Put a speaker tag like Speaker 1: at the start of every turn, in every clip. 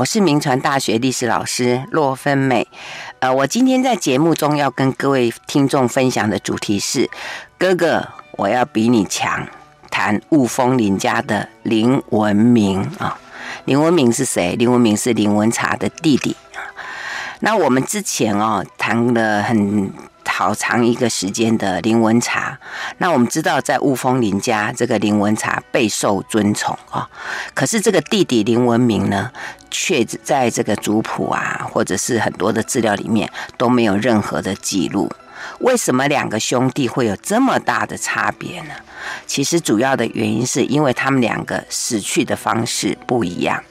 Speaker 1: 我是铭传大学历史老师骆芬美。呃，我今天在节目中要跟各位听众分享的主题是：哥哥，我要比你强。谈雾峰林家的林文明啊，林文明是谁？林文明是林文茶的弟弟。那我们之前哦谈了很。好长一个时间的林文茶，那我们知道在雾峰林家，这个林文茶备受尊崇啊。可是这个弟弟林文明呢，却在这个族谱啊，或者是很多的资料里面都没有任何的记录。为什么两个兄弟会有这么大的差别呢？其实主要的原因是因为他们两个死去的方式不一样。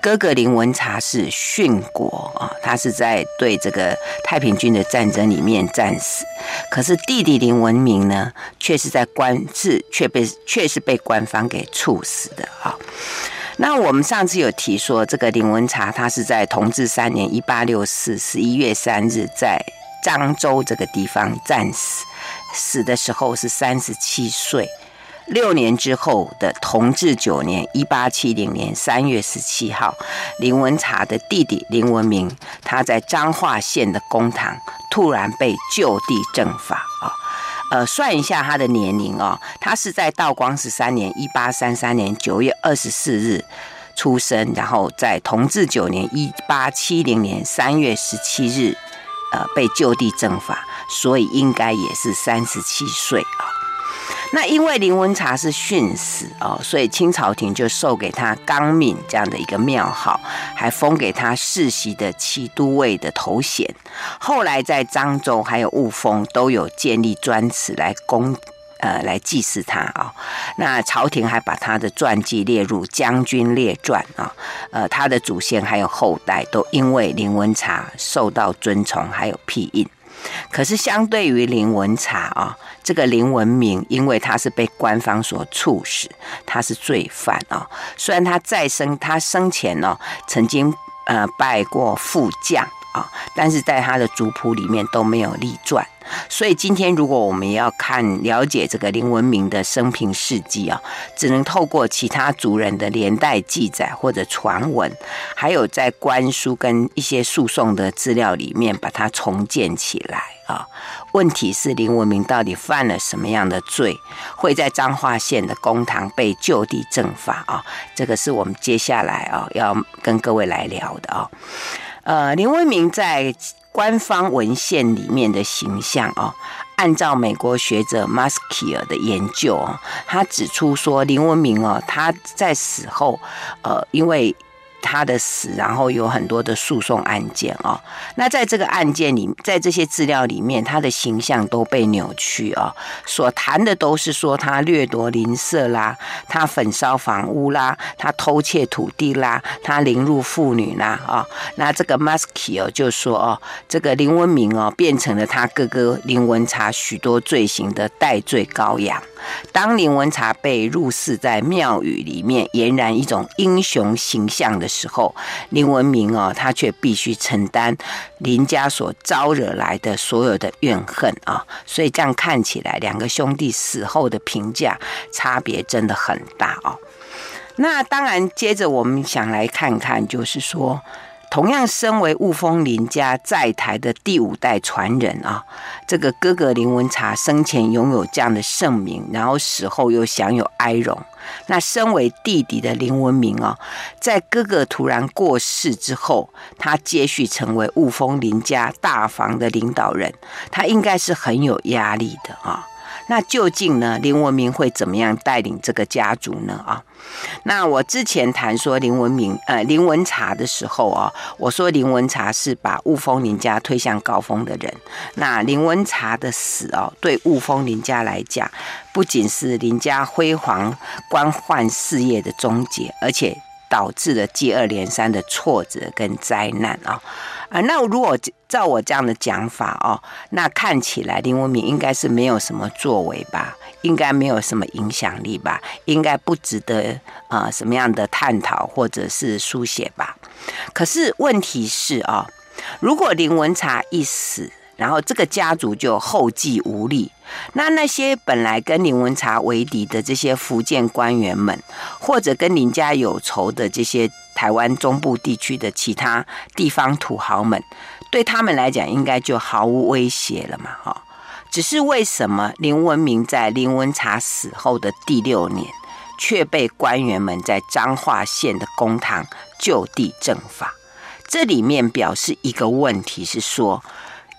Speaker 1: 哥哥林文茶是殉国啊，他是在对这个太平军的战争里面战死。可是弟弟林文明呢，却是在官是却被却是被官方给处死的啊。那我们上次有提说，这个林文茶他是在同治三年（一八六四）十一月三日在漳州这个地方战死，死的时候是三十七岁。六年之后的同治九年（一八七零年）三月十七号，林文茶的弟弟林文明，他在彰化县的公堂突然被就地正法啊。呃，算一下他的年龄哦，他是在道光十三年（一八三三年）九月二十四日出生，然后在同治九年（一八七零年）三月十七日，呃，被就地正法，所以应该也是三十七岁啊。那因为林文茶是殉死哦，所以清朝廷就授给他刚敏这样的一个庙号，还封给他世袭的七都尉的头衔。后来在漳州还有雾峰都有建立专祠来供呃来祭祀他啊、那朝廷还把他的传记列入《将军列传》啊，呃，他的祖先还有后代都因为林文茶受到尊崇，还有庇荫。可是相对于林文茶啊，这个林文明，因为他是被官方所处死，他是罪犯啊。虽然他在生，他生前呢曾经呃拜过副将啊，但是在他的族谱里面都没有立传。所以今天，如果我们要看了解这个林文明的生平事迹啊，只能透过其他族人的连带记载或者传闻，还有在官书跟一些诉讼的资料里面把它重建起来啊。问题是林文明到底犯了什么样的罪，会在彰化县的公堂被就地正法啊？这个是我们接下来啊要跟各位来聊的啊。呃，林文明在。官方文献里面的形象哦，按照美国学者 Maskier 的研究哦，他指出说林文明哦，他在死后，呃，因为。他的死，然后有很多的诉讼案件哦。那在这个案件里，在这些资料里面，他的形象都被扭曲哦。所谈的都是说他掠夺邻舍啦，他焚烧房屋啦，他偷窃土地啦，他凌辱妇女啦啊。那这个 Muskie 哦就说哦，这个林文明哦变成了他哥哥林文茶许多罪行的代罪羔羊。当林文茶被入室在庙宇里面，俨然一种英雄形象的时候，林文明哦，他却必须承担林家所招惹来的所有的怨恨啊！所以这样看起来，两个兄弟死后的评价差别真的很大哦。那当然，接着我们想来看看，就是说。同样身为雾峰林家在台的第五代传人啊，这个哥哥林文茶生前拥有这样的盛名，然后死后又享有哀荣。那身为弟弟的林文明啊，在哥哥突然过世之后，他接续成为雾峰林家大房的领导人，他应该是很有压力的啊。那究竟呢？林文明会怎么样带领这个家族呢？啊，那我之前谈说林文明呃林文茶的时候啊，我说林文茶是把雾峰林家推向高峰的人。那林文茶的死哦，对雾峰林家来讲，不仅是林家辉煌官宦事业的终结，而且导致了接二连三的挫折跟灾难啊。啊，那如果照我这样的讲法哦，那看起来林文明应该是没有什么作为吧，应该没有什么影响力吧，应该不值得啊、什么样的探讨或者是书写吧。可是问题是啊、哦，如果林文茶一死，然后这个家族就后继无力，那那些本来跟林文茶为敌的这些福建官员们，或者跟林家有仇的这些台湾中部地区的其他地方土豪们，对他们来讲应该就毫无威胁了嘛，哈。只是为什么林文明在林文茶死后的第六年，却被官员们在彰化县的公堂就地正法？这里面表示一个问题是说，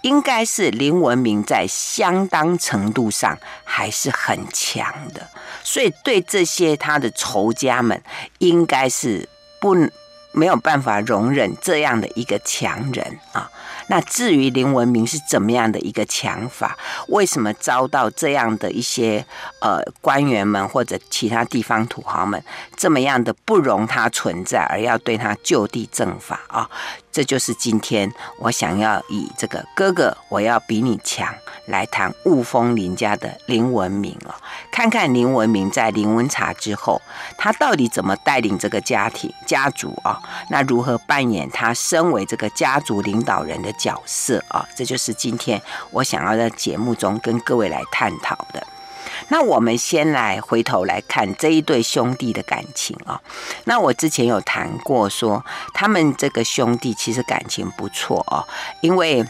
Speaker 1: 应该是林文明在相当程度上还是很强的，所以对这些他的仇家们，应该是不没有办法容忍这样的一个强人啊。那至于林文明是怎么样的一个强法，为什么遭到这样的一些呃官员们或者其他地方土豪们这么样的不容他存在，而要对他就地正法啊？这就是今天我想要以这个哥哥，我要比你强。来谈雾峰林家的林文明哦，看看林文明在林文茶之后，他到底怎么带领这个家庭家族啊？那如何扮演他身为这个家族领导人的角色啊？这就是今天我想要在节目中跟各位来探讨的。那我们先来回头来看这一对兄弟的感情啊。那我之前有谈过说，他们这个兄弟其实感情不错哦，因为。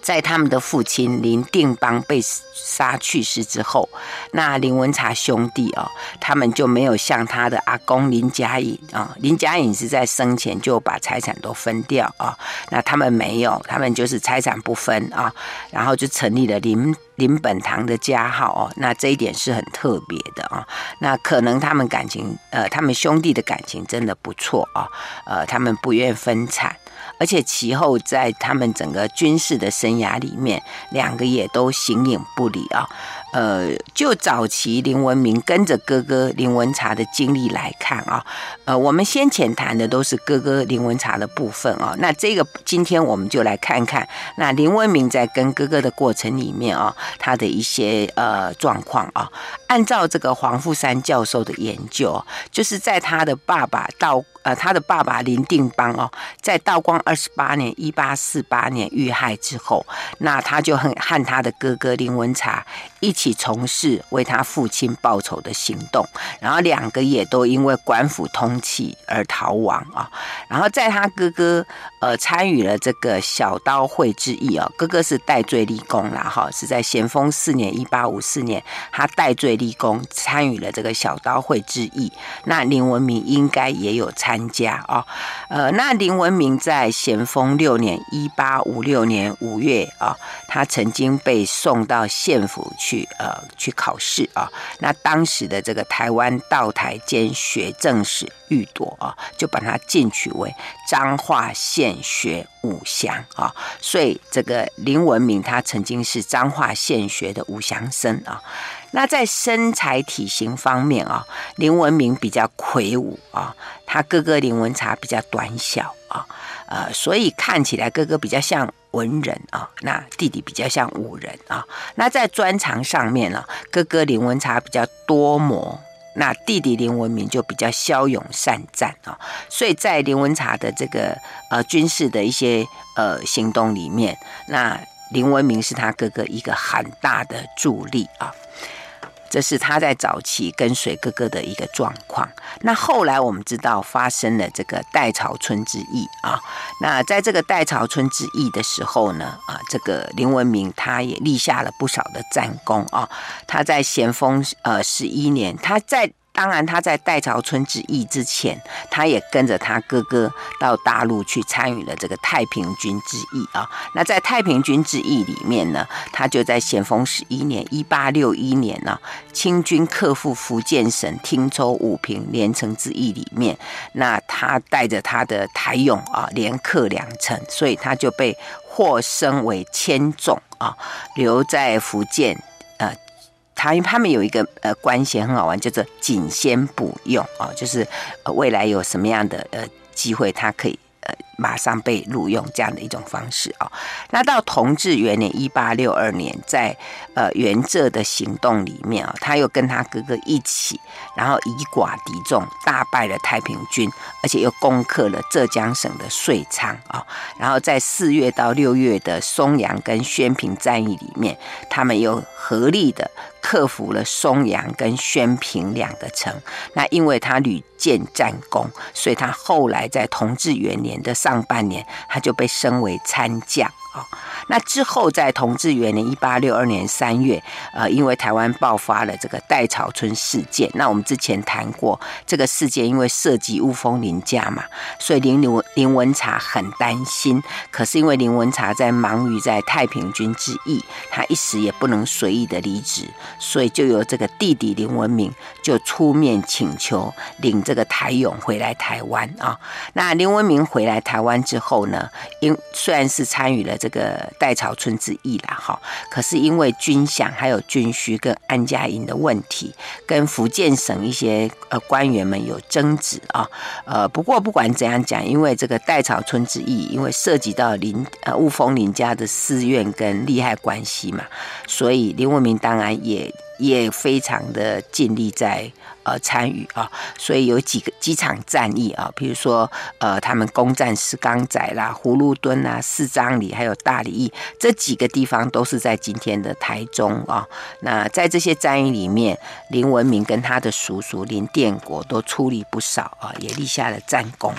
Speaker 1: 在他们的父亲林定邦被杀去世之后，那林文茶兄弟哦，他们就没有像他的阿公林家颖啊，林家颖是在生前就把财产都分掉啊，那他们没有，他们就是财产不分啊，然后就成立了林林本堂的家号哦，那这一点是很特别的啊，那可能他们感情呃，他们兄弟的感情真的不错啊，呃，他们不愿分产。而且其后在他们整个军事的生涯里面，两个也都形影不离啊。呃，就早期林文明跟着哥哥林文茶的经历来看啊，呃，我们先前谈的都是哥哥林文茶的部分啊。那这个今天我们就来看看，那林文明在跟哥哥的过程里面啊，他的一些呃状况啊。按照这个黄富山教授的研究，就是在他的爸爸到呃他的爸爸林定邦哦，在道光二十八年一八四八年遇害之后，那他就很和他的哥哥林文茶一起从事为他父亲报仇的行动，然后两个也都因为官府通缉而逃亡啊。然后在他哥哥呃参与了这个小刀会之役哦，哥哥是戴罪立功啦哈，是在咸丰四年一八五四年他戴罪。立功参与了这个小刀会之役，那林文明应该也有参加啊、哦。呃，那林文明在咸丰六年（一八五六年五月）啊，他曾经被送到县府去呃去考试啊。那当时的这个台湾道台兼学政使玉铎啊，就把他进取为彰化县学武祥啊。所以这个林文明他曾经是彰化县学的武祥生啊。那在身材体型方面啊，林文明比较魁梧啊，他哥哥林文茶比较短小啊，呃，所以看起来哥哥比较像文人啊，那弟弟比较像武人啊。那在专长上面呢，哥哥林文茶比较多谋，那弟弟林文明就比较骁勇善战啊。所以在林文茶的这个呃军事的一些呃行动里面，那林文明是他哥哥一个很大的助力啊。这是他在早期跟随哥哥的一个状况。那后来我们知道发生了这个代朝村之役啊。那在这个代朝村之役的时候呢，啊，这个林文明他也立下了不少的战功啊。他在咸丰呃十一年，他在。当然，他在代潮村之役之前，他也跟着他哥哥到大陆去参与了这个太平军之役啊。那在太平军之役里面呢，他就在咸丰十一年（一八六一年）呢，清军克复福建省汀州、武平、连城之役里面，那他带着他的台勇啊，连克两城，所以他就被获升为千总啊，留在福建。他因为他们有一个呃官衔很好玩，叫做仅先补用啊，就是未来有什么样的呃机会，他可以呃。马上被录用这样的一种方式啊，那到同治元年一八六二年，在呃元浙的行动里面啊，他又跟他哥哥一起，然后以寡敌众，大败了太平军，而且又攻克了浙江省的遂昌啊，然后在四月到六月的松阳跟宣平战役里面，他们又合力的克服了松阳跟宣平两个城。那因为他屡建战功，所以他后来在同治元年的上半年，他就被升为参将啊。那之后，在同治元年一八六二年三月，呃，因为台湾爆发了这个戴草村事件。那我们之前谈过这个事件，因为涉及雾峰林家嘛，所以林林林文茶很担心。可是因为林文茶在忙于在太平军之役，他一时也不能随意的离职，所以就由这个弟弟林文明就出面请求领这个台勇回来台湾啊。那林文明回来台湾之后呢，因虽然是参与了这个。戴草村之役啦，哈，可是因为军饷还有军需跟安家营的问题，跟福建省一些呃官员们有争执啊，呃，不过不管怎样讲，因为这个戴草村之役，因为涉及到林呃雾峰林家的私怨跟利害关系嘛，所以林文明当然也也非常的尽力在。呃，参与啊，所以有几个几场战役啊，比如说呃，他们攻占石冈仔啦、葫芦墩啊、四张里，还有大里邑这几个地方，都是在今天的台中啊。那在这些战役里面，林文明跟他的叔叔林殿国都出力不少啊，也立下了战功。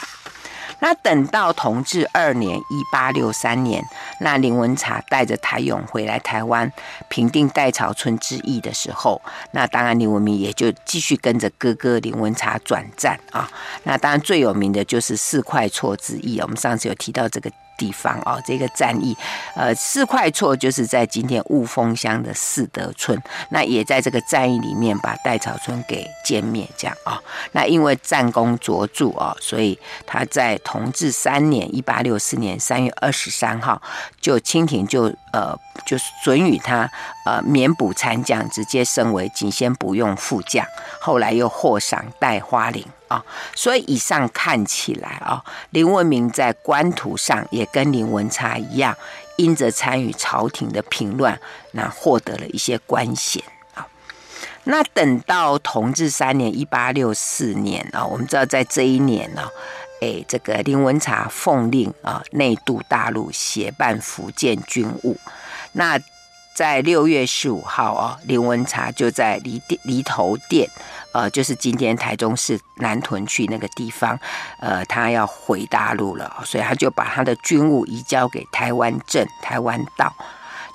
Speaker 1: 那等到同治二年（一八六三年），那林文茶带着台勇回来台湾平定戴草村之役的时候，那当然林文明也就继续跟着哥哥林文茶转战啊。那当然最有名的就是四块厝之役，我们上次有提到这个。地方哦，这个战役，呃，四块厝就是在今天雾峰乡的四德村，那也在这个战役里面把戴草村给歼灭，这样啊、哦。那因为战功卓著哦，所以他在同治三年（一八六四年）三月二十三号，就清廷就呃就是准予他呃免补参将，直接升为仅先不用副将，后来又获赏戴花翎。啊，所以以上看起来啊，林文明在官途上也跟林文茶一样，因着参与朝廷的平乱，那获得了一些官衔啊。那等到同治三年（一八六四年）啊，我们知道在这一年呢，哎，这个林文茶奉令啊，内渡大陆协办福建军务。那在六月十五号啊，林文茶就在离离头店。呃，就是今天台中市南屯区那个地方，呃，他要回大陆了，所以他就把他的军务移交给台湾镇、台湾道。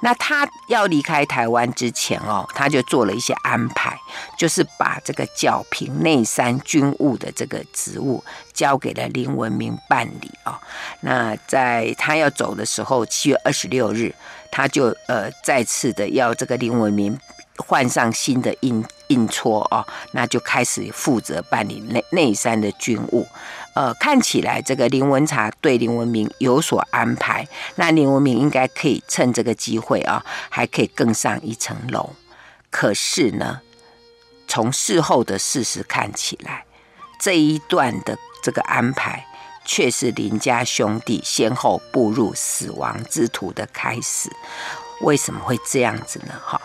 Speaker 1: 那他要离开台湾之前哦，他就做了一些安排，就是把这个剿平内山军务的这个职务交给了林文明办理哦。那在他要走的时候，七月二十六日，他就呃再次的要这个林文明。换上新的印印戳哦，那就开始负责办理内内山的军务。呃，看起来这个林文茶对林文明有所安排，那林文明应该可以趁这个机会啊，还可以更上一层楼。可是呢，从事后的事实看起来，这一段的这个安排，却是林家兄弟先后步入死亡之途的开始。为什么会这样子呢？哈。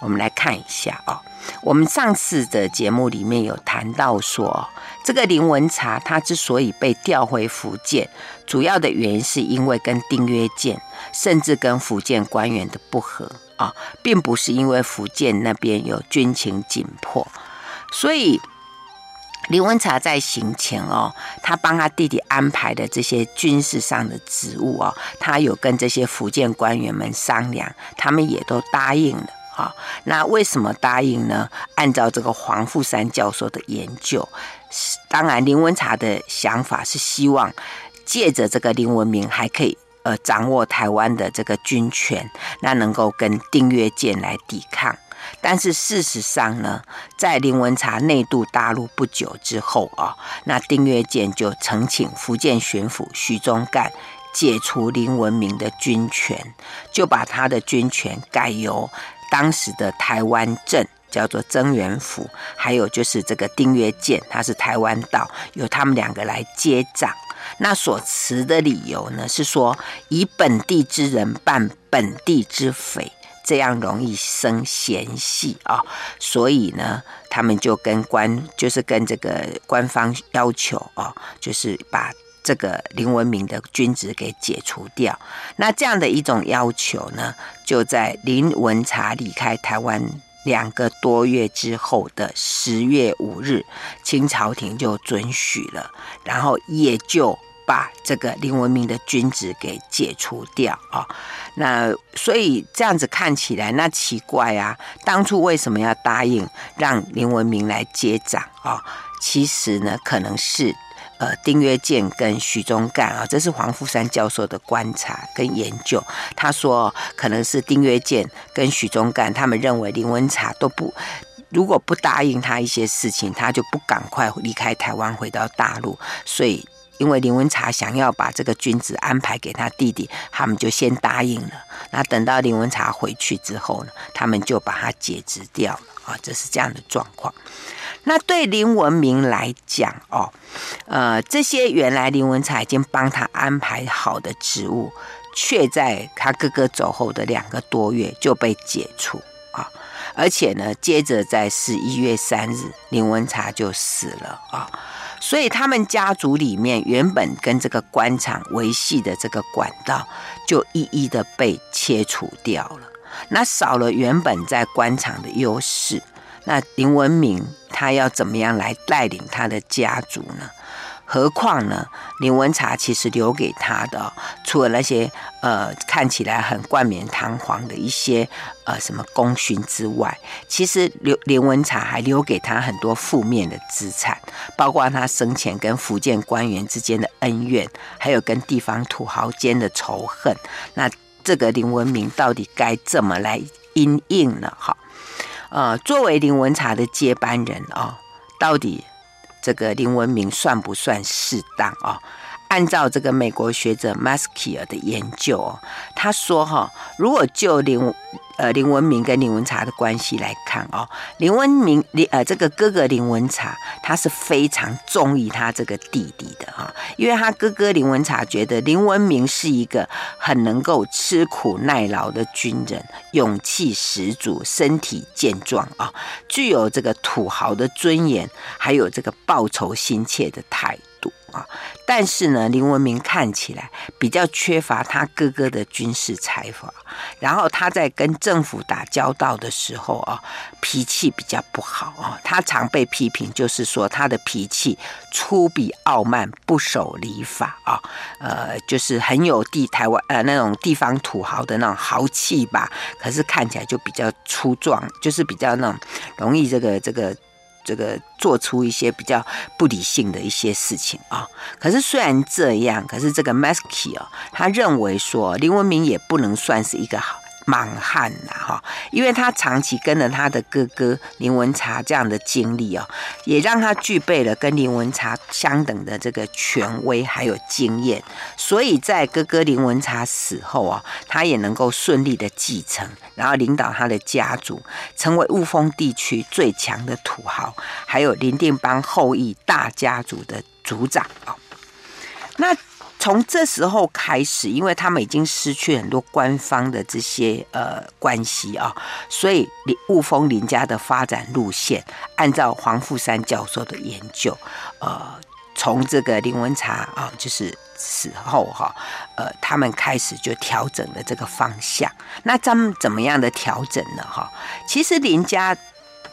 Speaker 1: 我们来看一下啊，我们上次的节目里面有谈到说，这个林文茶他之所以被调回福建，主要的原因是因为跟丁曰健，甚至跟福建官员的不和啊，并不是因为福建那边有军情紧迫。所以林文茶在行前哦，他帮他弟弟安排的这些军事上的职务哦，他有跟这些福建官员们商量，他们也都答应了。啊，那为什么答应呢？按照这个黄富山教授的研究，当然林文茶的想法是希望借着这个林文明还可以呃掌握台湾的这个军权，那能够跟丁月健来抵抗。但是事实上呢，在林文茶内渡大陆不久之后啊，那丁曰健就呈请福建巡抚徐宗干解除林文明的军权，就把他的军权改由。当时的台湾镇叫做曾元府，还有就是这个丁曰健，他是台湾道，由他们两个来接掌。那所持的理由呢，是说以本地之人办本地之匪，这样容易生嫌隙啊。所以呢，他们就跟官，就是跟这个官方要求啊，就是把。这个林文明的军职给解除掉，那这样的一种要求呢，就在林文茶离开台湾两个多月之后的十月五日，清朝廷就准许了，然后也就把这个林文明的君子给解除掉啊。那所以这样子看起来，那奇怪啊，当初为什么要答应让林文明来接掌啊？其实呢，可能是。呃，丁约健跟许宗干啊，这是黄富山教授的观察跟研究。他说，可能是丁约健跟许宗干，他们认为林文茶都不，如果不答应他一些事情，他就不赶快离开台湾回到大陆。所以，因为林文茶想要把这个君子安排给他弟弟，他们就先答应了。那等到林文茶回去之后呢，他们就把他解职掉了啊，这是这样的状况。那对林文明来讲哦，呃，这些原来林文茶已经帮他安排好的职务，却在他哥哥走后的两个多月就被解除啊！而且呢，接着在十一月三日，林文茶就死了啊！所以他们家族里面原本跟这个官场维系的这个管道，就一一的被切除掉了。那少了原本在官场的优势。那林文明他要怎么样来带领他的家族呢？何况呢，林文茶其实留给他的，除了那些呃看起来很冠冕堂皇的一些呃什么功勋之外，其实刘林文茶还留给他很多负面的资产，包括他生前跟福建官员之间的恩怨，还有跟地方土豪间的仇恨。那这个林文明到底该怎么来因应呢？哈？呃，作为林文茶的接班人啊、哦，到底这个林文明算不算适当啊、哦？按照这个美国学者 Maskier 的研究哦，他说哈、如果就林呃林文明跟林文茶的关系来看哦，林文明林呃这个哥哥林文茶，他是非常中意他这个弟弟的哈、哦，因为他哥哥林文茶觉得林文明是一个很能够吃苦耐劳的军人，勇气十足，身体健壮啊、哦，具有这个土豪的尊严，还有这个报仇心切的态度。啊，但是呢，林文明看起来比较缺乏他哥哥的军事才华，然后他在跟政府打交道的时候啊，脾气比较不好啊，他常被批评，就是说他的脾气粗鄙傲慢，不守礼法啊，呃，就是很有地台湾呃那种地方土豪的那种豪气吧，可是看起来就比较粗壮，就是比较那种容易这个这个。这个做出一些比较不理性的一些事情啊，可是虽然这样，可是这个 Maskey 啊，他认为说林文明也不能算是一个好。莽汉呐，哈，因为他长期跟着他的哥哥林文茶这样的经历哦，也让他具备了跟林文茶相等的这个权威还有经验，所以在哥哥林文茶死后啊，他也能够顺利的继承，然后领导他的家族，成为雾峰地区最强的土豪，还有林定邦后裔大家族的族长啊，那。从这时候开始，因为他们已经失去很多官方的这些呃关系啊，所以雾峰林家的发展路线，按照黄富山教授的研究，呃，从这个林文茶啊，就是死后哈，呃，他们开始就调整了这个方向。那咱们怎么样的调整呢？哈，其实林家。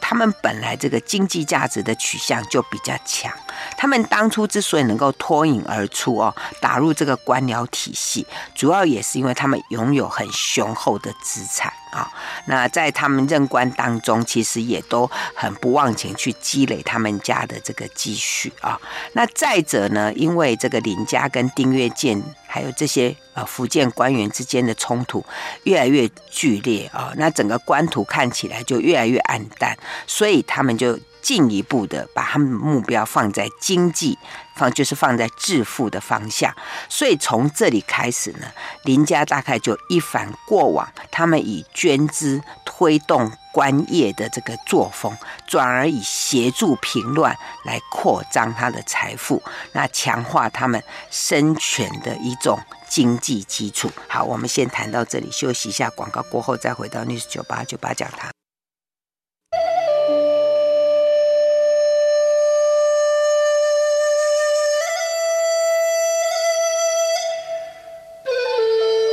Speaker 1: 他们本来这个经济价值的取向就比较强，他们当初之所以能够脱颖而出哦，打入这个官僚体系，主要也是因为他们拥有很雄厚的资产。啊。那在他们任官当中，其实也都很不忘情去积累他们家的这个积蓄啊。那再者呢，因为这个林家跟丁月建。还有这些呃福建官员之间的冲突越来越剧烈啊，那整个官图看起来就越来越暗淡，所以他们就进一步的把他们目标放在经济放，就是放在致富的方向。所以从这里开始呢，林家大概就一反过往，他们以捐资推动官业的这个作风，转而以协助平乱来扩张他的财富，那强化他们生权的一种经济基础。好，我们先谈到这里，休息一下，广告过后再回到 News 九八九八讲堂。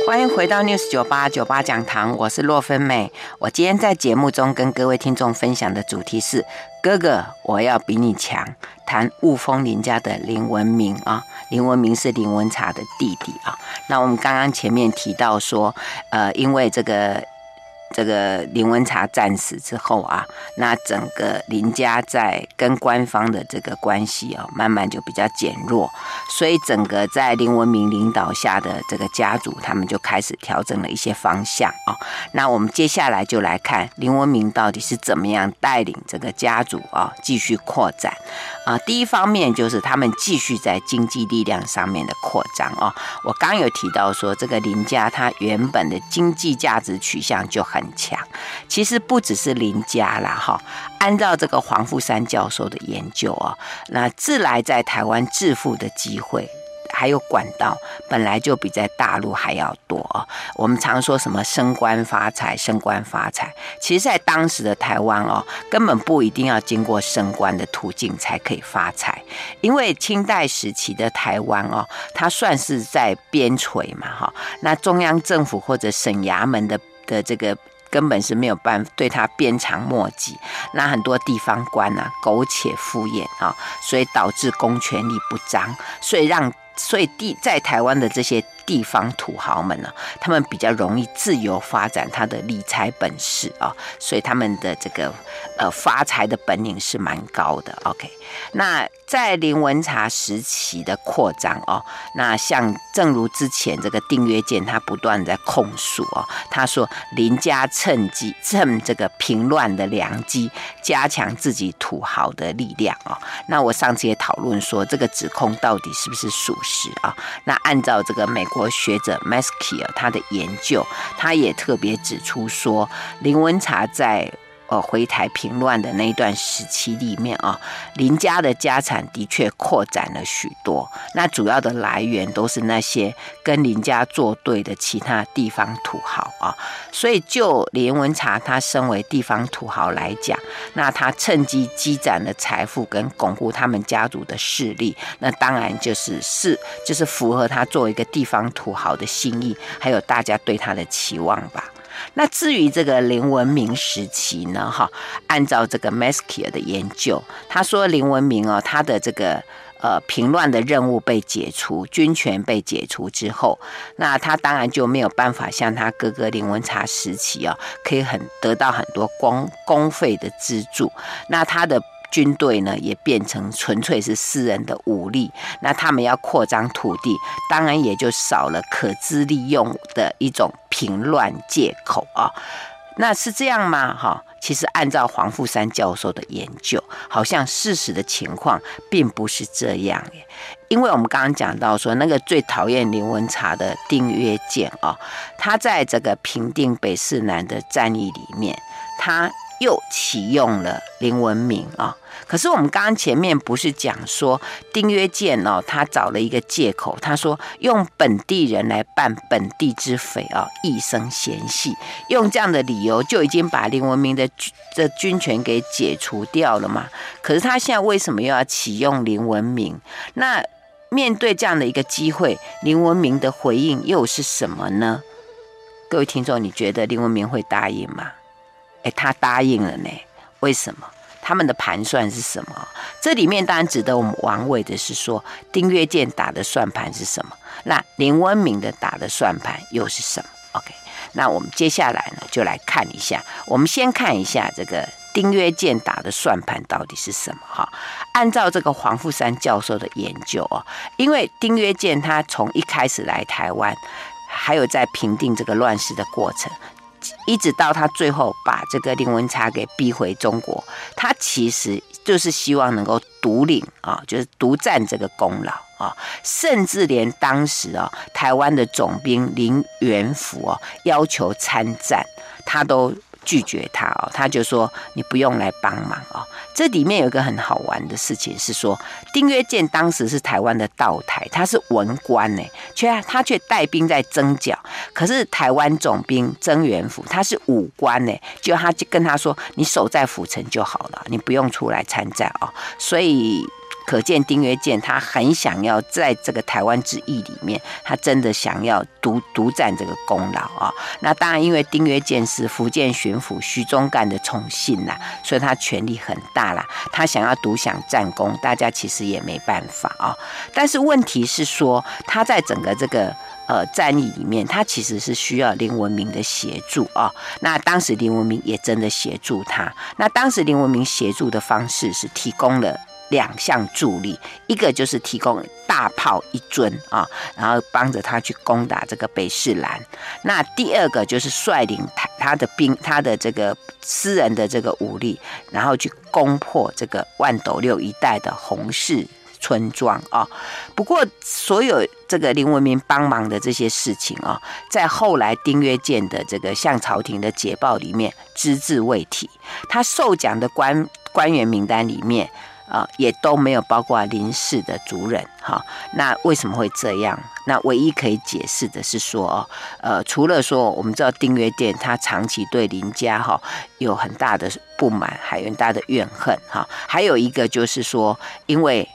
Speaker 1: 欢迎回到 News 九八九八讲堂，我是洛芬美。我今天在节目中跟各位听众分享的主题是：哥哥，我要比你强。谈雾峰林家的林文明啊，林文明是林文茶的弟弟啊。那我们刚刚前面提到说，呃，因为这个。这个林文茶战死之后啊，那整个林家在跟官方的这个关系啊，慢慢就比较减弱，所以整个在林文明领导下的这个家族，他们就开始调整了一些方向啊。那我们接下来就来看林文明到底是怎么样带领这个家族啊继续扩展啊。第一方面就是他们继续在经济力量上面的扩张啊。我刚有提到说，这个林家他原本的经济价值取向就很。很强，其实不只是林家啦，哈。按照这个黄富山教授的研究啊，那自来在台湾致富的机会还有管道，本来就比在大陆还要多啊。我们常说什么升官发财，升官发财，其实在当时的台湾哦，根本不一定要经过升官的途径才可以发财，因为清代时期的台湾哦，它算是在边陲嘛，哈。那中央政府或者省衙门的的这个。根本是没有办法对他鞭长莫及，那很多地方官啊苟且敷衍啊，所以导致公权力不彰，所以让所以地在台湾的这些地方土豪们呢，他们比较容易自由发展他的理财本事啊，所以他们的这个呃发财的本领是蛮高的。OK，那。在林文茶时期的扩张哦，那像正如之前这个订阅键他不断在控诉哦，他说林家趁机趁这个平乱的良机，加强自己土豪的力量哦。那我上次也讨论说，这个指控到底是不是属实啊？那按照这个美国学者 Maskey 他的研究，他也特别指出说，林文茶在。回台平乱的那一段时期里面啊，林家的家产的确扩展了许多。那主要的来源都是那些跟林家作对的其他地方土豪啊。所以，就林文茶他身为地方土豪来讲，那他趁机积攒了财富跟巩固他们家族的势力，那当然就是是就是符合他作为一个地方土豪的心意，还有大家对他的期望吧。那至于这个林文明时期呢？哈，按照这个 Maskier 的研究，他说林文明哦，他的这个呃平乱的任务被解除，军权被解除之后，那他当然就没有办法像他哥哥林文茶时期啊，可以很得到很多公公费的资助。那他的。军队呢，也变成纯粹是私人的武力，那他们要扩张土地，当然也就少了可资利用的一种平乱借口啊。那是这样吗？哈，其实按照黄富三教授的研究，好像事实的情况并不是这样耶。因为我们刚刚讲到说，那个最讨厌林文茶的丁曰健啊，他在这个平定北四南的战役里面，他又启用了林文明啊。可是我们刚刚前面不是讲说丁曰健哦，他找了一个借口，他说用本地人来办本地之匪啊，一生嫌隙，用这样的理由就已经把林文明的军的军权给解除掉了嘛？可是他现在为什么又要启用林文明？那面对这样的一个机会，林文明的回应又是什么呢？各位听众，你觉得林文明会答应吗？诶，他答应了呢，为什么？他们的盘算是什么？这里面当然值得我们玩味的是说，丁曰健打的算盘是什么？那林文明的打的算盘又是什么？OK，那我们接下来呢，就来看一下。我们先看一下这个丁曰健打的算盘到底是什么？哈，按照这个黄富三教授的研究哦，因为丁曰健他从一开始来台湾，还有在平定这个乱世的过程。一直到他最后把这个林文茶给逼回中国，他其实就是希望能够独领啊，就是独占这个功劳啊，甚至连当时啊台湾的总兵林元福啊要求参战，他都。拒绝他哦，他就说你不用来帮忙哦。这里面有一个很好玩的事情是说，丁曰健当时是台湾的道台，他是文官呢，却他却带兵在征剿。可是台湾总兵曾元辅他是武官呢，就他就跟他说，你守在府城就好了，你不用出来参战哦。所以可见丁曰健他很想要在这个台湾之役里面，他真的想要独独占这个功劳啊。那当然，因为丁曰健是福建巡抚徐宗干的宠信呐，所以他权力很大啦。他想要独享战功，大家其实也没办法啊。但是问题是说，他在整个这个。呃，战役里面，他其实是需要林文明的协助啊、哦。那当时林文明也真的协助他。那当时林文明协助的方式是提供了两项助力，一个就是提供大炮一尊啊，然后帮着他去攻打这个北士兰。那第二个就是率领他他的兵，他的这个私人的这个武力，然后去攻破这个万斗六一带的洪氏。村庄啊，不过所有这个林文明帮忙的这些事情啊，在后来丁曰健的这个向朝廷的捷报里面只字未提，他受奖的官官员名单里面啊，也都没有包括林氏的族人哈。那为什么会这样？那唯一可以解释的是说，呃，除了说我们知道丁曰健他长期对林家哈有很大的不满，还有很大的怨恨哈，还有一个就是说，因为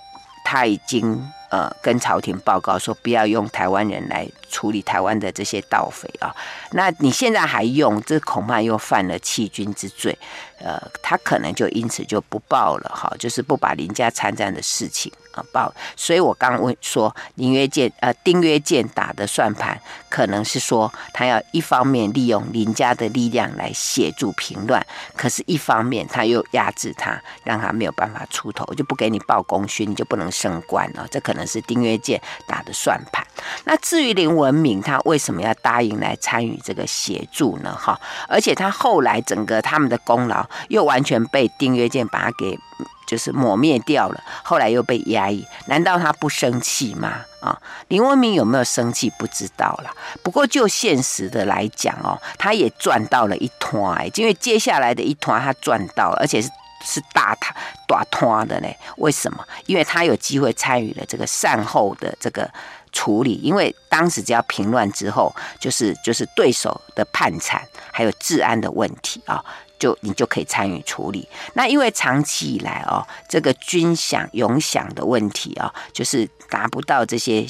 Speaker 1: 他已经呃跟朝廷报告说，不要用台湾人来处理台湾的这些盗匪啊，那你现在还用，这恐怕又犯了欺君之罪。呃，他可能就因此就不报了哈，就是不把林家参战的事情报。所以我刚问说，林约见呃丁约见打的算盘，可能是说他要一方面利用林家的力量来协助平乱，可是一方面他又压制他，让他没有办法出头，就不给你报功勋，你就不能升官了。这可能是丁约见打的算盘。那至于林文明，他为什么要答应来参与这个协助呢？哈，而且他后来整个他们的功劳。又完全被丁约见把他给就是抹灭掉了，后来又被压抑，难道他不生气吗？啊，林文明有没有生气不知道了。不过就现实的来讲哦，他也赚到了一摊，因为接下来的一摊他赚到了，而且是是大摊大摊的呢。为什么？因为他有机会参与了这个善后的这个处理，因为当时只要平乱之后，就是就是对手的叛残，还有治安的问题啊。就你就可以参与处理。那因为长期以来哦，这个军饷、永饷的问题哦，就是达不到这些。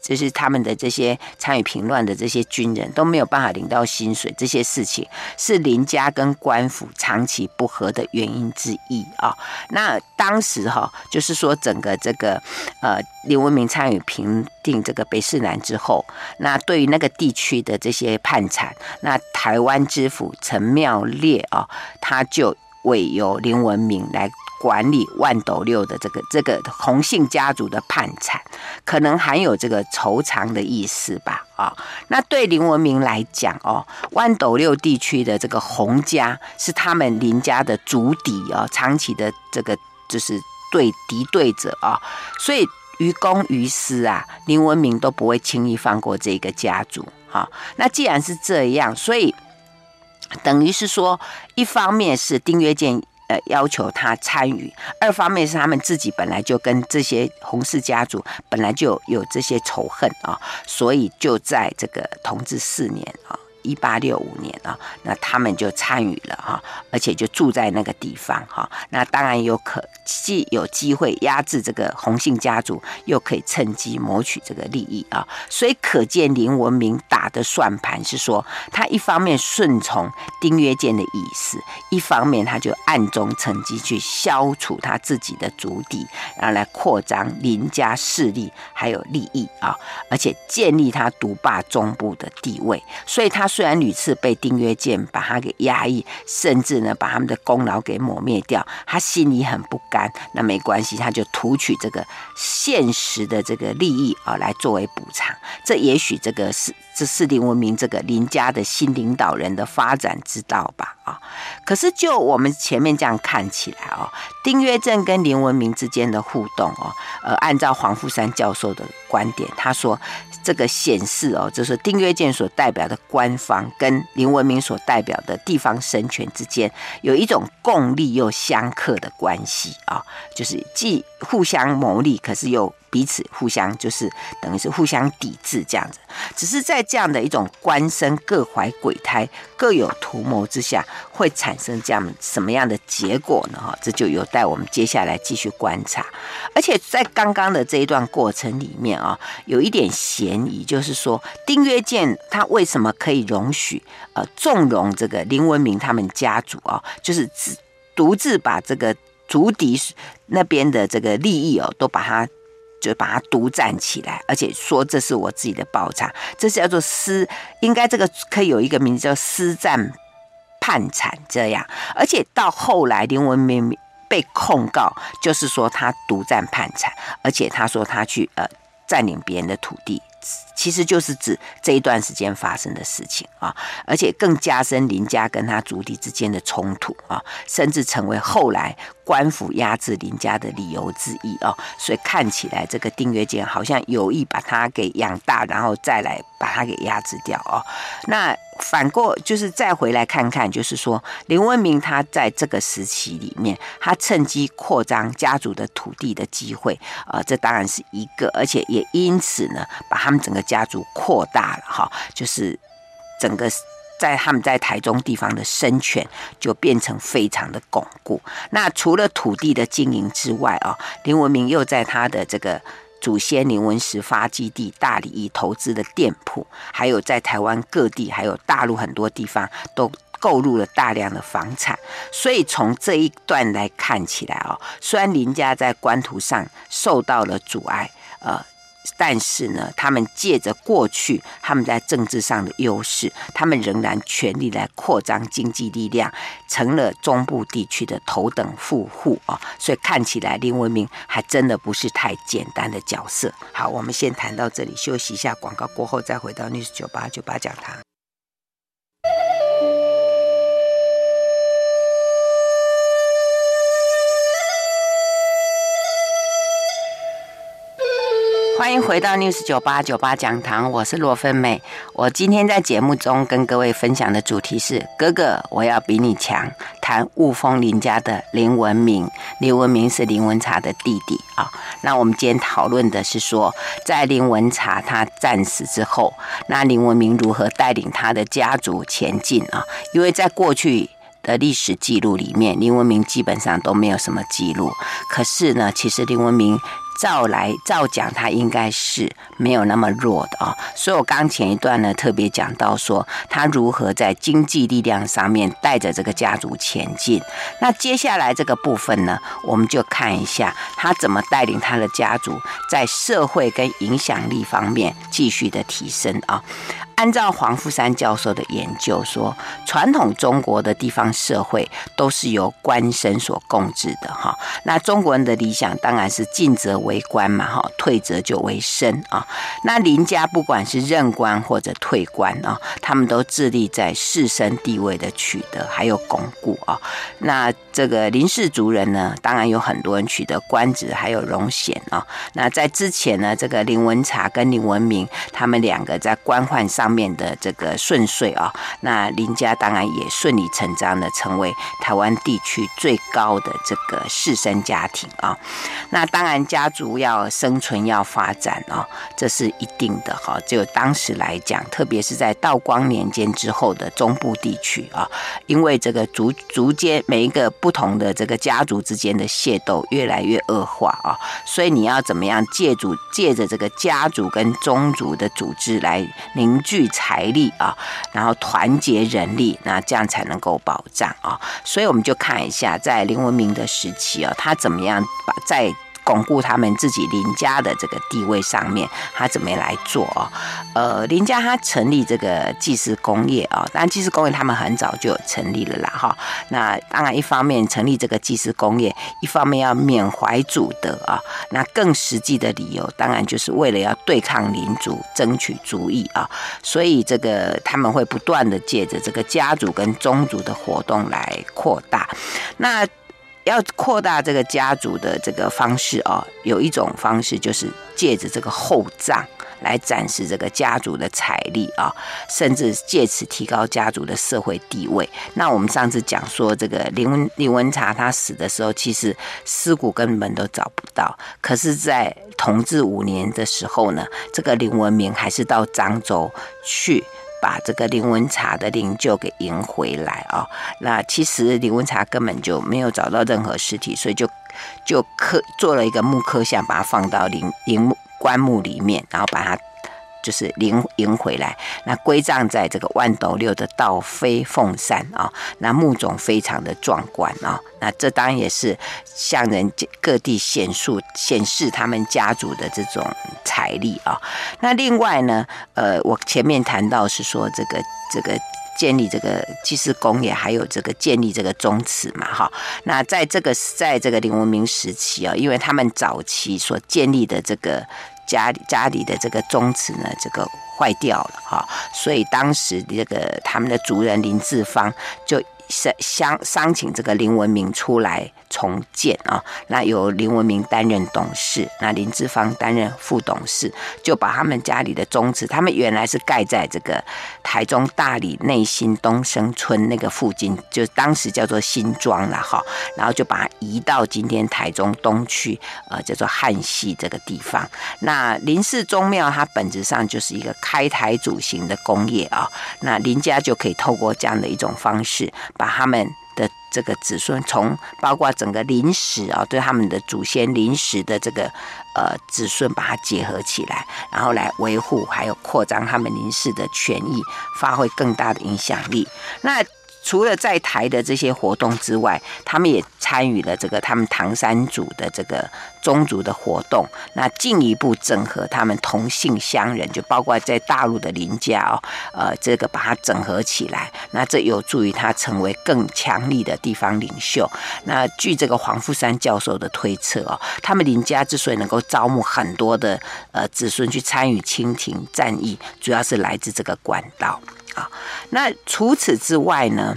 Speaker 1: 就是他们的这些参与平乱的这些军人都没有办法领到薪水，这些事情是林家跟官府长期不和的原因之一啊。那当时哈，就是说整个这个呃林文明参与平定这个北势南之后，那对于那个地区的这些叛产，那台湾知府陈妙烈啊，他就委由林文明来。管理万斗六的这个这个洪姓家族的叛产，可能含有这个惆怅的意思吧？啊，那对林文明来讲哦，万斗六地区的这个洪家是他们林家的主敌啊，长期的这个就是对敌对者啊，所以于公于私啊，林文明都不会轻易放过这个家族。哈，那既然是这样，所以等于是说，一方面是丁约健。呃，要求他参与。二方面是他们自己本来就跟这些洪氏家族本来就有这些仇恨啊，所以就在这个同治四年啊。一八六五年啊，那他们就参与了哈，而且就住在那个地方哈。那当然有可既有机会压制这个洪姓家族，又可以趁机谋取这个利益啊。所以可见林文明打的算盘是说，他一方面顺从丁曰健的意思，一方面他就暗中趁机去消除他自己的族底，然后来扩张林家势力还有利益啊，而且建立他独霸中部的地位。所以他。虽然屡次被丁曰健把他给压抑，甚至呢把他们的功劳给抹灭掉，他心里很不甘。那没关系，他就图取这个现实的这个利益啊，来作为补偿。这也许这个是这是林文明这个林家的新领导人的发展之道吧啊。可是就我们前面这样看起来哦，丁曰正跟林文明之间的互动哦，呃，按照黄富山教授的观点，他说。这个显示哦，就是丁曰正所代表的官方跟林文明所代表的地方神权之间有一种共利又相克的关系啊，就是既互相谋利，可是又彼此互相就是等于是互相抵制这样子。只是在这样的一种官绅各怀鬼胎、各有图谋之下，会产生这样什么样的结果呢？哈，这就有待我们接下来继续观察。而且在刚刚的这一段过程里面啊，有一点嫌疑，就是说丁曰健他为什么可以容许呃纵容这个林文明他们家族啊，就是自独自把这个族敌那边的这个利益哦，都把他就把他独占起来，而且说这是我自己的报偿，这是叫做私，应该这个可以有一个名字叫私占判产这样。而且到后来林文明被控告，就是说他独占判产，而且他说他去呃占领别人的土地。其实就是指这一段时间发生的事情啊，而且更加深林家跟他族弟之间的冲突啊，甚至成为后来官府压制林家的理由之一啊。所以看起来这个丁曰健好像有意把他给养大，然后再来把他给压制掉啊。那反过就是再回来看看，就是说林文明他在这个时期里面，他趁机扩张家族的土地的机会啊，这当然是一个，而且也因此呢，把他们整个家族扩大了哈，就是整个在他们在台中地方的生权就变成非常的巩固。那除了土地的经营之外啊，林文明又在他的这个。祖先林文石发基地大里邑投资的店铺，还有在台湾各地，还有大陆很多地方都购入了大量的房产，所以从这一段来看起来哦，虽然林家在官途上受到了阻碍，呃。但是呢，他们借着过去他们在政治上的优势，他们仍然全力来扩张经济力量，成了中部地区的头等富户啊。所以看起来林文明还真的不是太简单的角色。好，我们先谈到这里，休息一下，广告过后再回到 News 九八九八讲堂。欢迎回到 News 九八九八讲堂，我是罗芬美。我今天在节目中跟各位分享的主题是：哥哥，我要比你强。谈雾峰林家的林文明，林文明是林文茶的弟弟啊。那我们今天讨论的是说，在林文茶他战死之后，那林文明如何带领他的家族前进啊？因为在过去的历史记录里面，林文明基本上都没有什么记录。可是呢，其实林文明。照来照讲，他应该是没有那么弱的啊、所以我刚前一段呢特别讲到说，他如何在经济力量上面带着这个家族前进。那接下来这个部分呢，我们就看一下他怎么带领他的家族在社会跟影响力方面继续的提升啊。按照黄富山教授的研究说，传统中国的地方社会都是由官绅所共治的哈。那中国人的理想当然是进则为官嘛哈，退则就为绅啊。那林家不管是任官或者退官啊，他们都致力在士绅地位的取得还有巩固啊。那这个林氏族人呢，当然有很多人取得官职还有荣衔啊。那在之前呢，这个林文茶跟林文明他们两个在官宦上。方面的这个顺遂啊，那林家当然也顺理成章的成为台湾地区最高的这个士绅家庭啊。那当然家族要生存要发展啊，这是一定的哈。就当时来讲，特别是在道光年间之后的中部地区啊，因为这个逐逐渐每一个不同的这个家族之间的械斗越来越恶化啊，所以你要怎么样借助借着这个家族跟宗族的组织来凝聚。聚财力啊，然后团结人力，那这样才能够保障啊。所以我们就看一下，在林文明的时期啊，他怎么样把在。巩固他们自己林家的这个地位上面，他怎么来做啊？呃，林家他成立这个祭祀工业啊，当然祭祀工业他们很早就成立了啦哈。那当然一方面成立这个祭祀工业，一方面要缅怀祖德啊。那更实际的理由，当然就是为了要对抗林族，争取族裔啊。所以这个他们会不断的借着这个家族跟宗族的活动来扩大。那要扩大这个家族的这个方式哦，有一种方式就是借着这个厚葬来展示这个家族的财力啊，甚至借此提高家族的社会地位。那我们上次讲说，这个林文林文茶他死的时候，其实尸骨根本都找不到。可是，在同治五年的时候呢，这个林文明还是到漳州去。把这个林文茶的灵柩给迎回来啊、那其实林文茶根本就没有找到任何尸体，所以就就刻做了一个木刻像，把它放到陵陵墓棺木里面，然后把它。就是迎迎回来，那归葬在这个万斗六的道飞凤山啊、哦，那墓冢非常的壮观啊、哦，那这当然也是向人各地显述显示他们家族的这种财力啊、哦。那另外呢，呃，我前面谈到是说这个这个建立这个祭祀公业，还有这个建立这个宗祠嘛，哈。那在这个在这个林文明时期啊、因为他们早期所建立的这个。家里家里的这个宗祠呢，这个坏掉了哈，所以当时这个他们的族人林志芳就。商商商请这个林文明出来重建啊，那由林文明担任董事，那林志芳担任副董事，就把他们家里的宗祠，他们原来是盖在这个台中大里内新东升村那个附近，就当时叫做新庄了哈，然后就把它移到今天台中东区，呃，叫做汉溪这个地方。那林氏宗庙它本质上就是一个开台主型的工业啊，那林家就可以透过这样的一种方式。把他们的这个子孙，从包括整个林氏啊，对他们的祖先林氏的这个呃子孙，把它结合起来，然后来维护还有扩张他们林氏的权益，发挥更大的影响力。那除了在台的这些活动之外，他们也参与了这个他们唐山族的这个宗族的活动，那进一步整合他们同姓乡人，就包括在大陆的林家哦，呃，这个把它整合起来，那这有助于他成为更强力的地方领袖。那据这个黄富山教授的推测哦，他们林家之所以能够招募很多的呃子孙去参与清廷战役，主要是来自这个管道。那除此之外呢，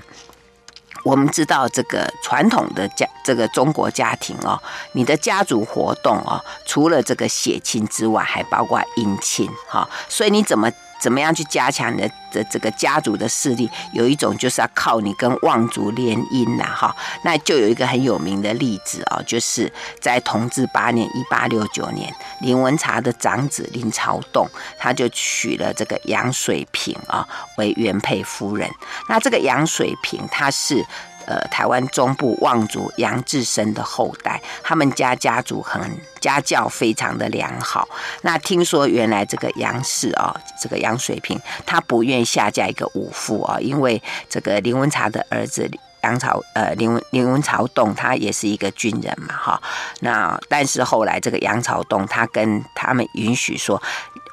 Speaker 1: 我们知道这个传统的家，这个中国家庭哦，你的家族活动哦，除了这个血亲之外，还包括姻亲哈，所以你怎么？怎么样去加强你的的这个家族的势力？有一种就是要靠你跟望族联姻呐，哈，那就有一个很有名的例子哦，就是在同治八年（一八六九年），林文茶的长子林朝栋，他就娶了这个杨水平啊为原配夫人。那这个杨水平，他是。呃，台湾中部望族杨志深的后代，他们家家族很家教非常的良好。那听说原来这个杨氏啊，这个杨水平，他不愿下嫁一个武夫啊，因为这个林文茶的儿子杨朝呃林文林文朝栋，他也是一个军人嘛哈。那但是后来这个杨朝栋，他跟他们允许说。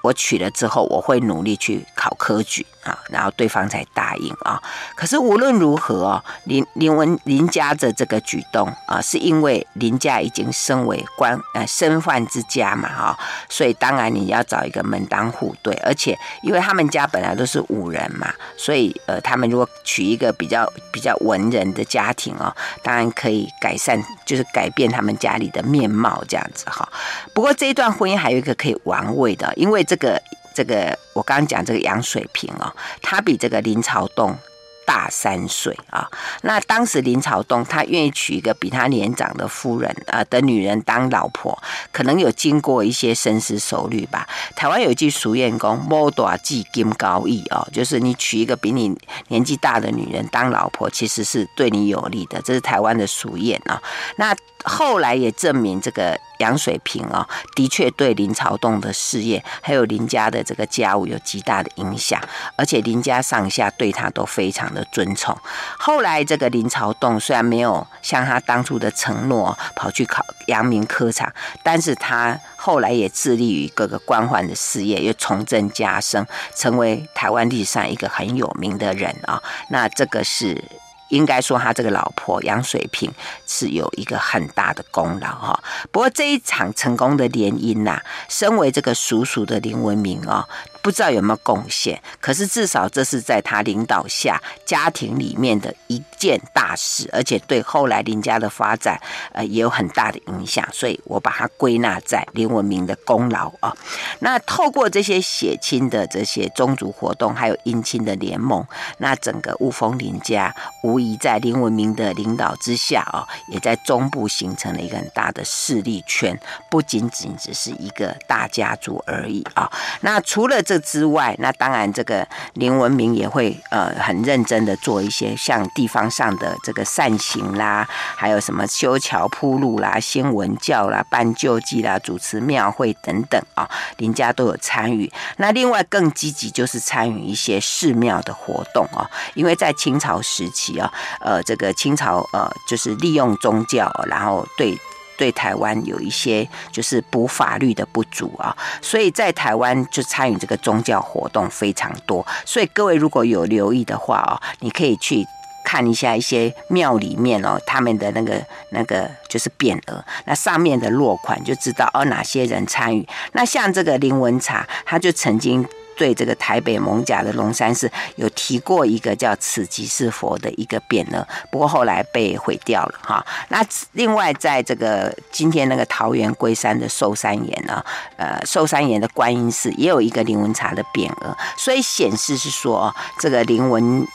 Speaker 1: 我娶了之后，我会努力去考科举啊，然后对方才答应啊。可是无论如何哦，林林文林家的这个举动啊，是因为林家已经身为官呃身宦之家嘛哈，所以当然你要找一个门当户对，而且因为他们家本来都是武人嘛，所以呃他们如果娶一个比较比较文人的家庭哦，当然可以改善，就是改变他们家里的面貌这样子哈。不过这一段婚姻还有一个可以玩味的，因为这个这个，我刚刚讲这个杨水平哦，他比这个林朝栋大三岁啊，那当时林朝栋他愿意娶一个比他年长的夫人啊的女人当老婆，可能有经过一些深思熟虑吧。台湾有一句俗谚讲“某大忌金高义”哦，就是你娶一个比你年纪大的女人当老婆，其实是对你有利的，这是台湾的俗谚啊。那后来也证明这个。杨水平啊、哦，的确对林朝栋的事业还有林家的这个家务有极大的影响，而且林家上下对他都非常的尊崇。后来这个林朝栋虽然没有像他当初的承诺跑去考阳明科场，但是他后来也致力于各个官宦的事业，又重振家声，成为台湾历史上一个很有名的人啊、哦。那这个是。应该说，他这个老婆杨水平是有一个很大的功劳哈。不过这一场成功的联姻呐，身为这个叔叔的林文明啊，不知道有没有贡献，可是至少这是在他领导下家庭里面的一件大事，而且对后来林家的发展，呃，也有很大的影响。所以我把它归纳在林文明的功劳啊。那透过这些血亲的这些宗族活动，还有姻亲的联盟，那整个雾峰林家无疑在林文明的领导之下啊，也在中部形成了一个很大的势力圈，不仅仅只是一个大家族而已啊。那除了这之外，那当然这个林文明也会呃很认真的做一些像地方上的这个善行啦，还有什么修桥铺路啦、兴文教啦、办救济啦、主持庙会等等啊，林家都有参与。那另外更积极就是参与一些寺庙的活动啊，因为在清朝时期啊，呃，这个清朝呃就是利用宗教，然后对。对台湾有一些就是补法律的不足啊，所以在台湾就参与这个宗教活动非常多。所以各位如果有留意的话哦，你可以去看一下一些庙里面哦，他们的那个那个就是匾额，那上面的落款就知道哦哪些人参与。那像这个林文茶，他就曾经。对这个台北艋舺的龙山寺有提过一个叫“此即是佛”的一个匾额，不过后来被毁掉了哈。那另外，在这个今天那个桃园龟山的寿山岩呢，呃，寿山岩的观音寺也有一个林文茶的匾额，所以显示是说这个林文。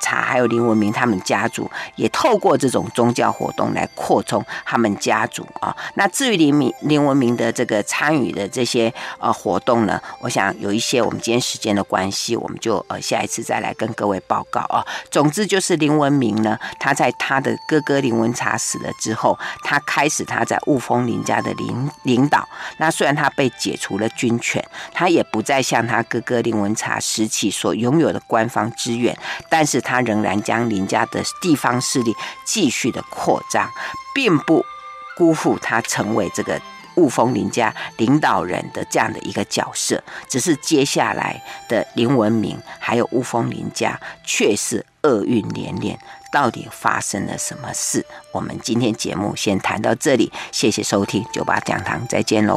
Speaker 1: 茶还有林文明他们家族也透过这种宗教活动来扩充他们家族啊。那至于林明林文明的这个参与的这些呃活动呢，我想有一些我们今天时间的关系，我们就呃下一次再来跟各位报告啊。总之就是林文明呢，他在他的哥哥林文茶死了之后，他开始他在雾峰林家的领领导。那虽然他被解除了军权，他也不再像他哥哥林文茶时期所拥有的官方资源，但是他。他仍然将林家的地方势力继续的扩张，并不辜负他成为这个雾峰林家领导人的这样的一个角色。只是接下来的林文明还有雾峰林家却是厄运连连。到底发生了什么事？我们今天节目先谈到这里，谢谢收听九八讲堂，再见喽。